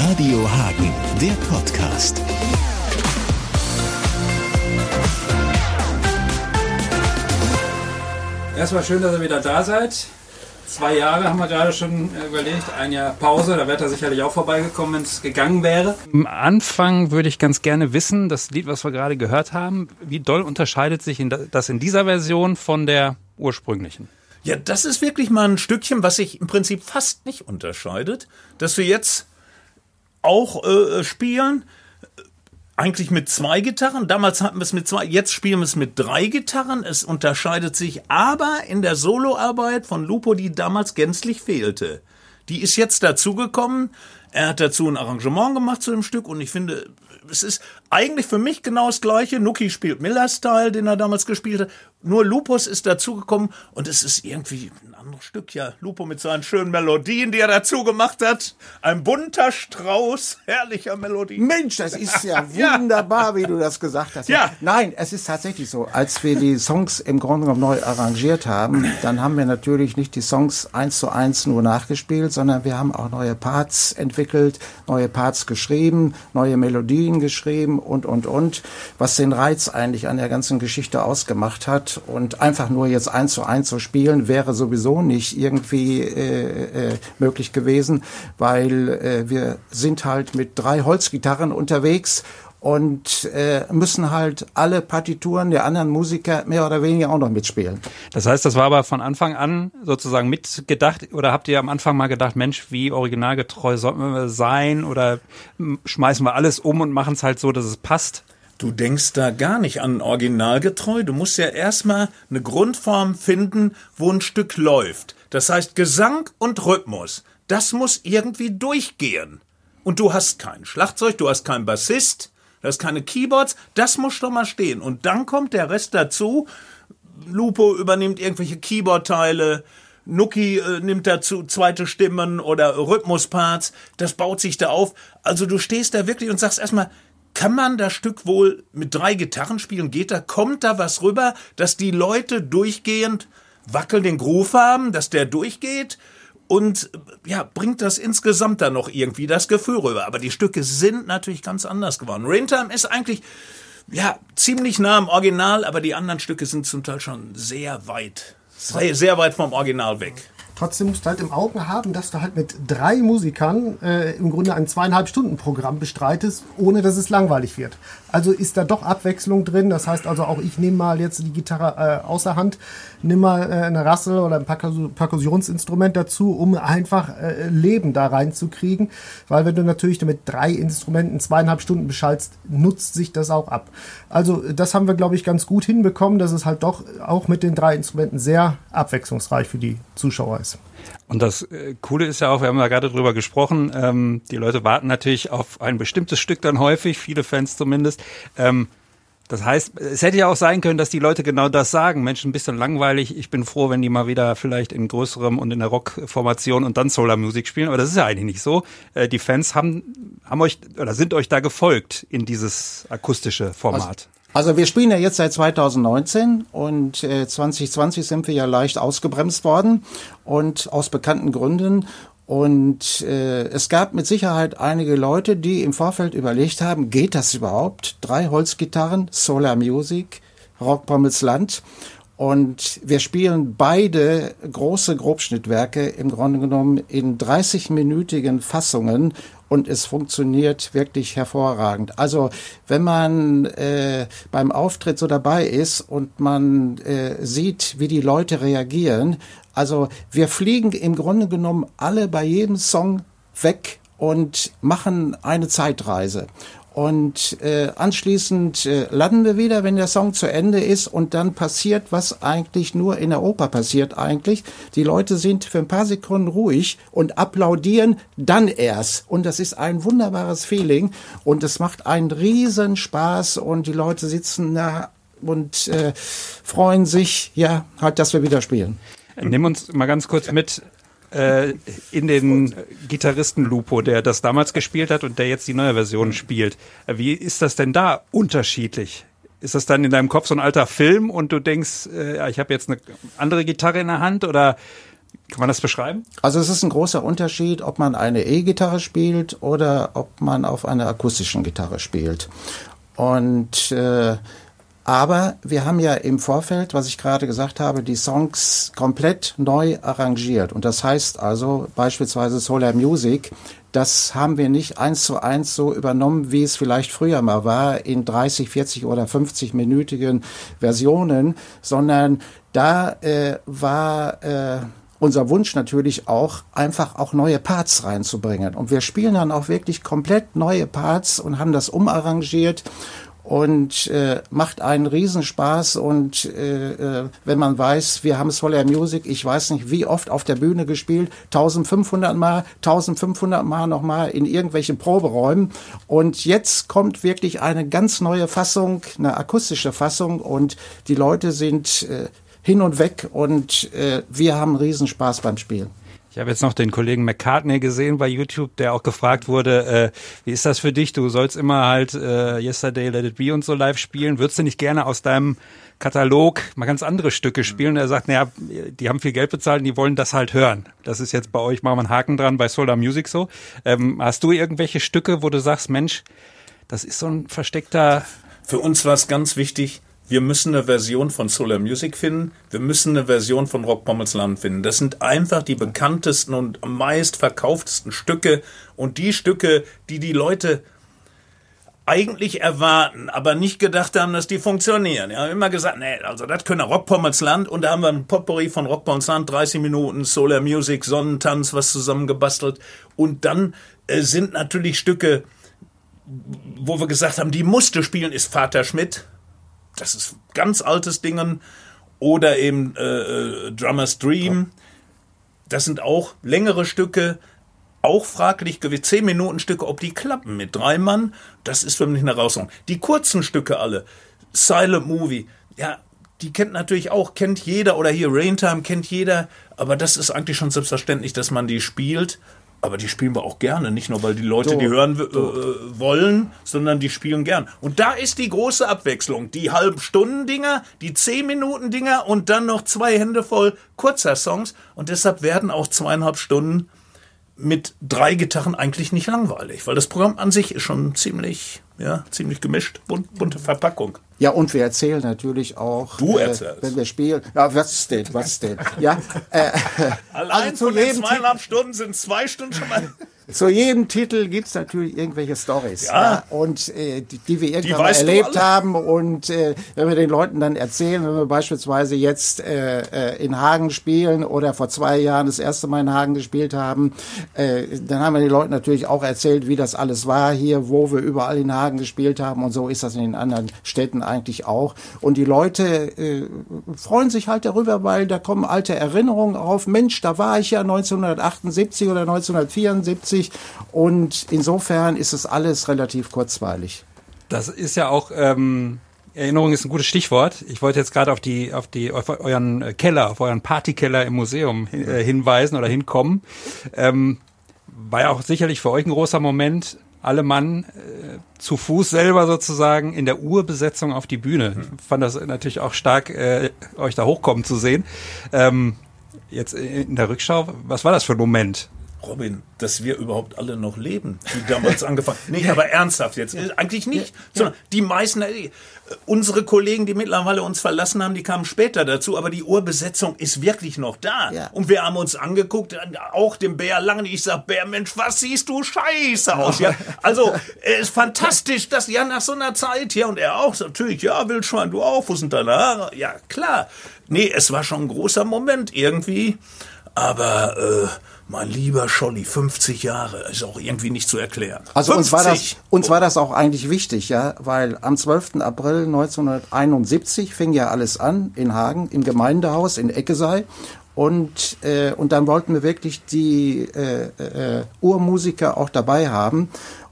Radio Hagen, der Podcast. Erstmal schön, dass ihr wieder da seid. Zwei Jahre haben wir gerade schon äh, überlegt, ein Jahr Pause, da wäre er sicherlich auch vorbeigekommen, wenn es gegangen wäre. Am Anfang würde ich ganz gerne wissen, das Lied, was wir gerade gehört haben, wie doll unterscheidet sich das in dieser Version von der ursprünglichen? Ja, das ist wirklich mal ein Stückchen, was sich im Prinzip fast nicht unterscheidet, dass wir jetzt auch äh, spielen. Eigentlich mit zwei Gitarren. Damals hatten wir es mit zwei, jetzt spielen wir es mit drei Gitarren. Es unterscheidet sich aber in der Soloarbeit von Lupo, die damals gänzlich fehlte. Die ist jetzt dazugekommen. Er hat dazu ein Arrangement gemacht zu dem Stück und ich finde, es ist eigentlich für mich genau das gleiche. Nuki spielt Miller-Style, den er damals gespielt hat. Nur Lupus ist dazugekommen und es ist irgendwie anderes Stück. Ja, Lupo mit seinen schönen Melodien, die er dazu gemacht hat. Ein bunter Strauß herrlicher Melodien. Mensch, das ist ja wunderbar, wie du das gesagt hast. Ja. Nein, es ist tatsächlich so. Als wir die Songs im Grunde genommen neu arrangiert haben, dann haben wir natürlich nicht die Songs eins zu eins nur nachgespielt, sondern wir haben auch neue Parts entwickelt, neue Parts geschrieben, neue Melodien geschrieben und, und, und, was den Reiz eigentlich an der ganzen Geschichte ausgemacht hat und einfach nur jetzt eins zu eins zu spielen, wäre sowieso nicht irgendwie äh, äh, möglich gewesen, weil äh, wir sind halt mit drei Holzgitarren unterwegs und äh, müssen halt alle Partituren der anderen Musiker mehr oder weniger auch noch mitspielen. Das heißt, das war aber von Anfang an sozusagen mitgedacht oder habt ihr am Anfang mal gedacht, Mensch, wie originalgetreu sollten wir sein oder schmeißen wir alles um und machen es halt so, dass es passt? Du denkst da gar nicht an originalgetreu. Du musst ja erstmal eine Grundform finden, wo ein Stück läuft. Das heißt Gesang und Rhythmus. Das muss irgendwie durchgehen. Und du hast kein Schlagzeug, du hast keinen Bassist, du hast keine Keyboards. Das muss schon mal stehen. Und dann kommt der Rest dazu. Lupo übernimmt irgendwelche Keyboardteile. Nuki äh, nimmt dazu zweite Stimmen oder Rhythmusparts. Das baut sich da auf. Also du stehst da wirklich und sagst erstmal, kann man das Stück wohl mit drei Gitarren spielen? Geht da, kommt da was rüber, dass die Leute durchgehend wackeln den Groove haben, dass der durchgeht? Und ja, bringt das insgesamt dann noch irgendwie das Gefühl rüber. Aber die Stücke sind natürlich ganz anders geworden. Raintime ist eigentlich ja ziemlich nah am Original, aber die anderen Stücke sind zum Teil schon sehr weit, sehr, sehr weit vom Original weg. Trotzdem musst du halt im Auge haben, dass du halt mit drei Musikern äh, im Grunde ein zweieinhalb Stunden Programm bestreitest, ohne dass es langweilig wird. Also ist da doch Abwechslung drin. Das heißt also auch ich nehme mal jetzt die Gitarre äh, außer Hand, nimm mal äh, eine Rassel oder ein Perkussionsinstrument dazu, um einfach äh, Leben da reinzukriegen. Weil wenn du natürlich mit drei Instrumenten zweieinhalb Stunden beschallst, nutzt sich das auch ab. Also das haben wir, glaube ich, ganz gut hinbekommen, dass es halt doch auch mit den drei Instrumenten sehr abwechslungsreich für die Zuschauer ist. Und das äh, Coole ist ja auch, wir haben da gerade drüber gesprochen, ähm, die Leute warten natürlich auf ein bestimmtes Stück dann häufig, viele Fans zumindest. Ähm, das heißt, es hätte ja auch sein können, dass die Leute genau das sagen. Mensch, ein bisschen langweilig. Ich bin froh, wenn die mal wieder vielleicht in größerem und in der Rockformation und dann Solar-Musik spielen. Aber das ist ja eigentlich nicht so. Äh, die Fans haben, haben euch oder sind euch da gefolgt in dieses akustische Format. Also, wir spielen ja jetzt seit 2019 und äh, 2020 sind wir ja leicht ausgebremst worden und aus bekannten Gründen. Und äh, es gab mit Sicherheit einige Leute, die im Vorfeld überlegt haben, geht das überhaupt? Drei Holzgitarren, Solar Music, Rockpommels Land. Und wir spielen beide große Grobschnittwerke im Grunde genommen in 30-minütigen Fassungen und es funktioniert wirklich hervorragend. Also wenn man äh, beim Auftritt so dabei ist und man äh, sieht, wie die Leute reagieren, also wir fliegen im Grunde genommen alle bei jedem Song weg und machen eine Zeitreise. Und äh, anschließend äh, landen wir wieder, wenn der Song zu Ende ist und dann passiert, was eigentlich nur in der Oper passiert eigentlich. Die Leute sind für ein paar Sekunden ruhig und applaudieren dann erst. Und das ist ein wunderbares Feeling und es macht einen riesen Spaß und die Leute sitzen da und äh, freuen sich, ja, halt, dass wir wieder spielen. Nimm uns mal ganz kurz mit äh, in den Gitarristen Lupo, der das damals gespielt hat und der jetzt die neue Version spielt. Wie ist das denn da unterschiedlich? Ist das dann in deinem Kopf so ein alter Film und du denkst, äh, ich habe jetzt eine andere Gitarre in der Hand oder Kann man das beschreiben? Also es ist ein großer Unterschied, ob man eine E-Gitarre spielt oder ob man auf einer akustischen Gitarre spielt. Und äh, aber wir haben ja im Vorfeld, was ich gerade gesagt habe, die Songs komplett neu arrangiert. Und das heißt also beispielsweise Solar Music, das haben wir nicht eins zu eins so übernommen, wie es vielleicht früher mal war, in 30, 40 oder 50 minütigen Versionen, sondern da äh, war äh, unser Wunsch natürlich auch, einfach auch neue Parts reinzubringen. Und wir spielen dann auch wirklich komplett neue Parts und haben das umarrangiert und äh, macht einen Riesenspaß und äh, äh, wenn man weiß, wir haben Solar Music, ich weiß nicht wie oft auf der Bühne gespielt, 1500 Mal, 1500 Mal nochmal in irgendwelchen Proberäumen und jetzt kommt wirklich eine ganz neue Fassung, eine akustische Fassung und die Leute sind äh, hin und weg und äh, wir haben Riesenspaß beim Spielen. Ich habe jetzt noch den Kollegen McCartney gesehen bei YouTube, der auch gefragt wurde, äh, wie ist das für dich? Du sollst immer halt äh, Yesterday, Let It Be und so live spielen. Würdest du nicht gerne aus deinem Katalog mal ganz andere Stücke spielen? Und er sagt, naja, die haben viel Geld bezahlt und die wollen das halt hören. Das ist jetzt bei euch, machen wir einen Haken dran, bei Solar Music so. Ähm, hast du irgendwelche Stücke, wo du sagst, Mensch, das ist so ein versteckter... Für uns war es ganz wichtig, wir müssen eine Version von Solar Music finden, wir müssen eine Version von Rock Pommels Land finden. Das sind einfach die bekanntesten und am meist verkauftesten Stücke. Und die Stücke, die die Leute eigentlich erwarten, aber nicht gedacht haben, dass die funktionieren. Ja, immer gesagt, nee, also das können Rock Pommels Land. Und da haben wir ein Potpourri von Rock Pommels Land, 30 Minuten Solar Music, Sonnentanz, was zusammengebastelt. Und dann äh, sind natürlich Stücke, wo wir gesagt haben, die musste spielen, ist Vater Schmidt das ist ganz altes Dingen. Oder eben äh, äh, Drummer's Dream. Das sind auch längere Stücke, auch fraglich gewesen. Zehn Minuten Stücke, ob die klappen mit drei Mann, das ist für mich eine Herausforderung. Die kurzen Stücke alle, Silent Movie, ja, die kennt natürlich auch, kennt jeder oder hier Raintime kennt jeder, aber das ist eigentlich schon selbstverständlich, dass man die spielt. Aber die spielen wir auch gerne, nicht nur weil die Leute so, die hören äh, wollen, sondern die spielen gern. Und da ist die große Abwechslung. Die halben Stunden Dinger, die zehn Minuten Dinger und dann noch zwei Hände voll kurzer Songs. Und deshalb werden auch zweieinhalb Stunden mit drei Gitarren eigentlich nicht langweilig, weil das Programm an sich ist schon ziemlich, ja, ziemlich gemischt, bunt, bunte Verpackung. Ja, und wir erzählen natürlich auch, du äh, wenn wir spielen. Ja, was denn, was denn? Ja, äh, Allein also von den zweieinhalb Stunden sind zwei Stunden schon mal. Zu jedem Titel gibt's natürlich irgendwelche Stories, ja. ja. und äh, die, die wir irgendwann mal erlebt haben. Und äh, wenn wir den Leuten dann erzählen, wenn wir beispielsweise jetzt äh, äh, in Hagen spielen oder vor zwei Jahren das erste Mal in Hagen gespielt haben, äh, dann haben wir den Leuten natürlich auch erzählt, wie das alles war hier, wo wir überall in Hagen gespielt haben. Und so ist das in den anderen Städten eigentlich auch. Und die Leute äh, freuen sich halt darüber, weil da kommen alte Erinnerungen auf. Mensch, da war ich ja 1978 oder 1974 lustig und insofern ist es alles relativ kurzweilig. Das ist ja auch ähm, Erinnerung ist ein gutes Stichwort. Ich wollte jetzt gerade auf die auf die auf euren Keller, auf euren Partykeller im Museum äh, hinweisen oder hinkommen. Ähm, war ja auch sicherlich für euch ein großer Moment, alle Mann äh, zu Fuß selber sozusagen in der Urbesetzung auf die Bühne. Ich fand das natürlich auch stark, äh, euch da hochkommen zu sehen. Ähm, jetzt in der Rückschau, was war das für ein Moment? Robin, dass wir überhaupt alle noch leben, die damals angefangen haben. Nee, aber ernsthaft jetzt. Eigentlich nicht. Sondern die meisten, äh, unsere Kollegen, die mittlerweile uns verlassen haben, die kamen später dazu, aber die Urbesetzung ist wirklich noch da. Ja. Und wir haben uns angeguckt, auch dem Bär lange, ich sag, Bär, Mensch, was siehst du scheiße aus? Ja, also, es ist fantastisch, dass, ja, nach so einer Zeit hier, und er auch, natürlich, ja, Wildschwein, du auch, wo sind deine Haare? Ja, klar. Nee, es war schon ein großer Moment irgendwie, aber, äh, mein lieber Scholli, 50 Jahre, ist auch irgendwie nicht zu erklären. Also uns war, das, uns war das auch eigentlich wichtig, ja, weil am 12. April 1971 fing ja alles an in Hagen, im Gemeindehaus in Eckesei. Und, äh, und dann wollten wir wirklich die äh, äh, Urmusiker auch dabei haben.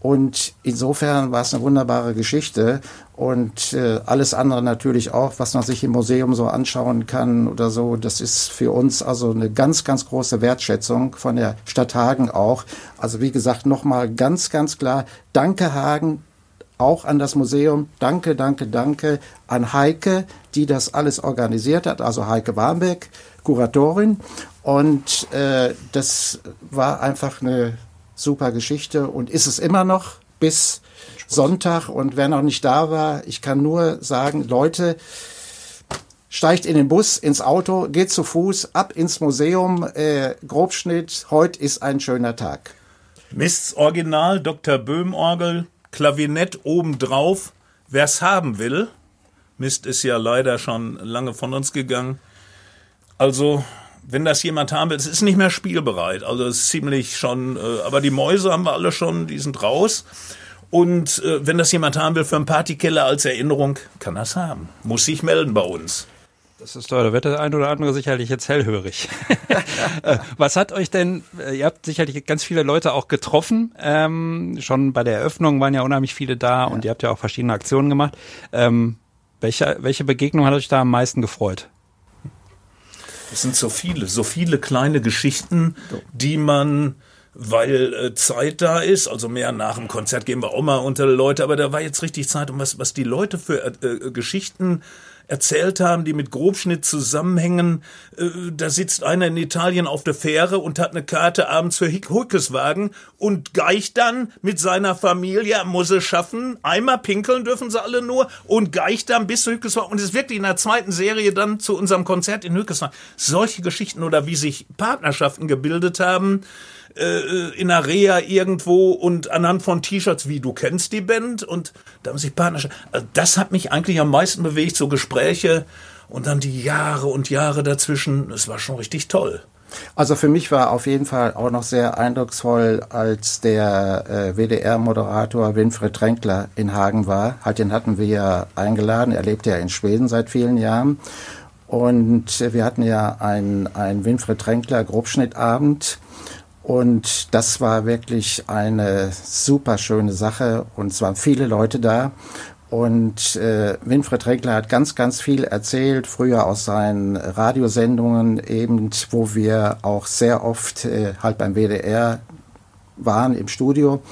Und insofern war es eine wunderbare Geschichte und äh, alles andere natürlich auch, was man sich im Museum so anschauen kann oder so. Das ist für uns also eine ganz, ganz große Wertschätzung von der Stadt Hagen auch. Also wie gesagt, nochmal ganz, ganz klar, danke Hagen, auch an das Museum. Danke, danke, danke an Heike, die das alles organisiert hat, also Heike Warmbeck, Kuratorin. Und äh, das war einfach eine super Geschichte und ist es immer noch bis Sonntag. Und wer noch nicht da war, ich kann nur sagen, Leute, steigt in den Bus, ins Auto, geht zu Fuß, ab ins Museum, äh, Grobschnitt, heute ist ein schöner Tag. Mists Original, Dr. Böhm-Orgel, Klavinett obendrauf. Wer's haben will, Mist ist ja leider schon lange von uns gegangen. Also, wenn das jemand haben will, es ist nicht mehr spielbereit. Also, es ist ziemlich schon, äh, aber die Mäuse haben wir alle schon, die sind raus. Und äh, wenn das jemand haben will für einen Partykeller als Erinnerung, kann das haben. Muss sich melden bei uns. Das ist toll. Da wird der ein oder andere sicherlich jetzt hellhörig. Äh, was hat euch denn, äh, ihr habt sicherlich ganz viele Leute auch getroffen. Ähm, schon bei der Eröffnung waren ja unheimlich viele da ja. und ihr habt ja auch verschiedene Aktionen gemacht. Ähm, welche, welche Begegnung hat euch da am meisten gefreut? Es sind so viele, so viele kleine Geschichten, die man weil äh, Zeit da ist, also mehr nach dem Konzert gehen wir auch mal unter Leute, aber da war jetzt richtig Zeit, um was, was die Leute für äh, äh Geschichten erzählt haben, die mit Grobschnitt zusammenhängen. Äh, da sitzt einer in Italien auf der Fähre und hat eine Karte abends für Huckeswagen und geicht dann mit seiner Familie, muss es schaffen, einmal pinkeln dürfen sie alle nur und geicht dann bis zu Hückeswagen und ist wirklich in der zweiten Serie dann zu unserem Konzert in Hückeswagen. Solche Geschichten oder wie sich Partnerschaften gebildet haben, äh, in einer irgendwo und anhand von T-Shirts, wie du kennst die Band und da haben sich Partnerschaft. Also das hat mich eigentlich am meisten bewegt, so Gespräche und dann die Jahre und Jahre dazwischen. Es war schon richtig toll. Also für mich war auf jeden Fall auch noch sehr eindrucksvoll, als der äh, WDR-Moderator Winfried Tränkler in Hagen war. Halt, den hatten wir ja eingeladen. Er lebt ja in Schweden seit vielen Jahren. Und wir hatten ja einen, einen Winfried Tränkler Grobschnittabend. Und das war wirklich eine super schöne Sache und es waren viele Leute da. Und äh, Winfried Regler hat ganz, ganz viel erzählt, früher aus seinen Radiosendungen eben, wo wir auch sehr oft äh, halt beim WDR waren im Studio.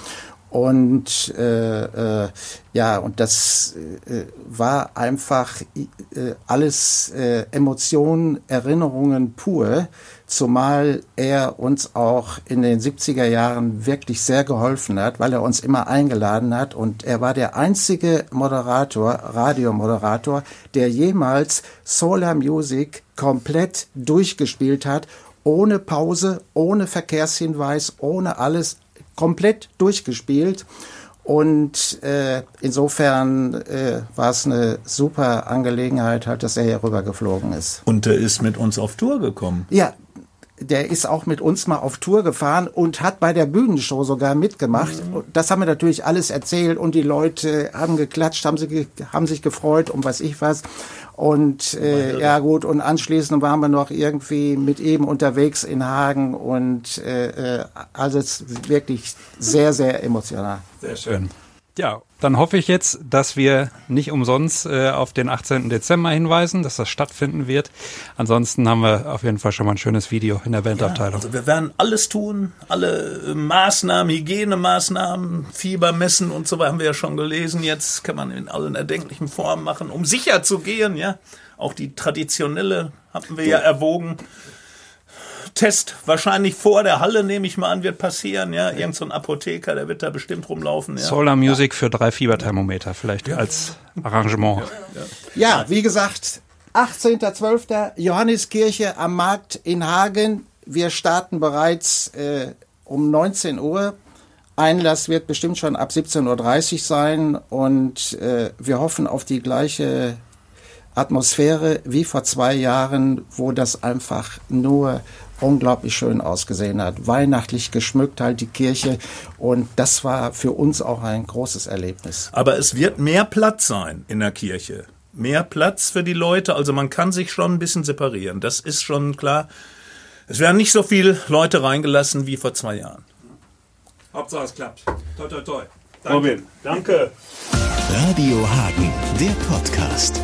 Und äh, äh, ja, und das äh, war einfach äh, alles äh, Emotionen, Erinnerungen pur, zumal er uns auch in den 70er Jahren wirklich sehr geholfen hat, weil er uns immer eingeladen hat. Und er war der einzige Moderator, Radiomoderator, der jemals Solar Music komplett durchgespielt hat, ohne Pause, ohne Verkehrshinweis, ohne alles komplett durchgespielt. Und äh, insofern äh, war es eine super Angelegenheit, halt, dass er hier rüber geflogen ist. Und er ist mit uns auf Tour gekommen. Ja, der ist auch mit uns mal auf Tour gefahren und hat bei der Bühnenshow sogar mitgemacht. Mhm. Das haben wir natürlich alles erzählt und die Leute haben geklatscht, haben, sie, haben sich gefreut um was ich was. Und äh, ja gut, und anschließend waren wir noch irgendwie mit ihm unterwegs in Hagen und äh, äh also es ist wirklich sehr, sehr emotional. Sehr schön. Ja, dann hoffe ich jetzt, dass wir nicht umsonst äh, auf den 18. Dezember hinweisen, dass das stattfinden wird. Ansonsten haben wir auf jeden Fall schon mal ein schönes Video in der Bandabteilung. Ja, also wir werden alles tun, alle äh, Maßnahmen, Hygienemaßnahmen, Fieber messen und so weiter haben wir ja schon gelesen. Jetzt kann man in allen erdenklichen Formen machen, um sicher zu gehen, ja. Auch die traditionelle hatten wir ja erwogen. Test wahrscheinlich vor der Halle, nehme ich mal an, wird passieren. Ja, irgend so ein Apotheker, der wird da bestimmt rumlaufen. Ja. Solar Music für drei Fieberthermometer, vielleicht ja. als Arrangement. Ja, wie gesagt, 18.12. Johanniskirche am Markt in Hagen. Wir starten bereits äh, um 19 Uhr. Einlass wird bestimmt schon ab 17.30 Uhr sein und äh, wir hoffen auf die gleiche Atmosphäre wie vor zwei Jahren, wo das einfach nur unglaublich schön ausgesehen hat. Weihnachtlich geschmückt halt die Kirche und das war für uns auch ein großes Erlebnis. Aber es wird mehr Platz sein in der Kirche. Mehr Platz für die Leute, also man kann sich schon ein bisschen separieren. Das ist schon klar. Es werden nicht so viele Leute reingelassen wie vor zwei Jahren. Hauptsache es klappt. Toi, toi, toi. Danke. Robin, danke. Radio Hagen, der Podcast.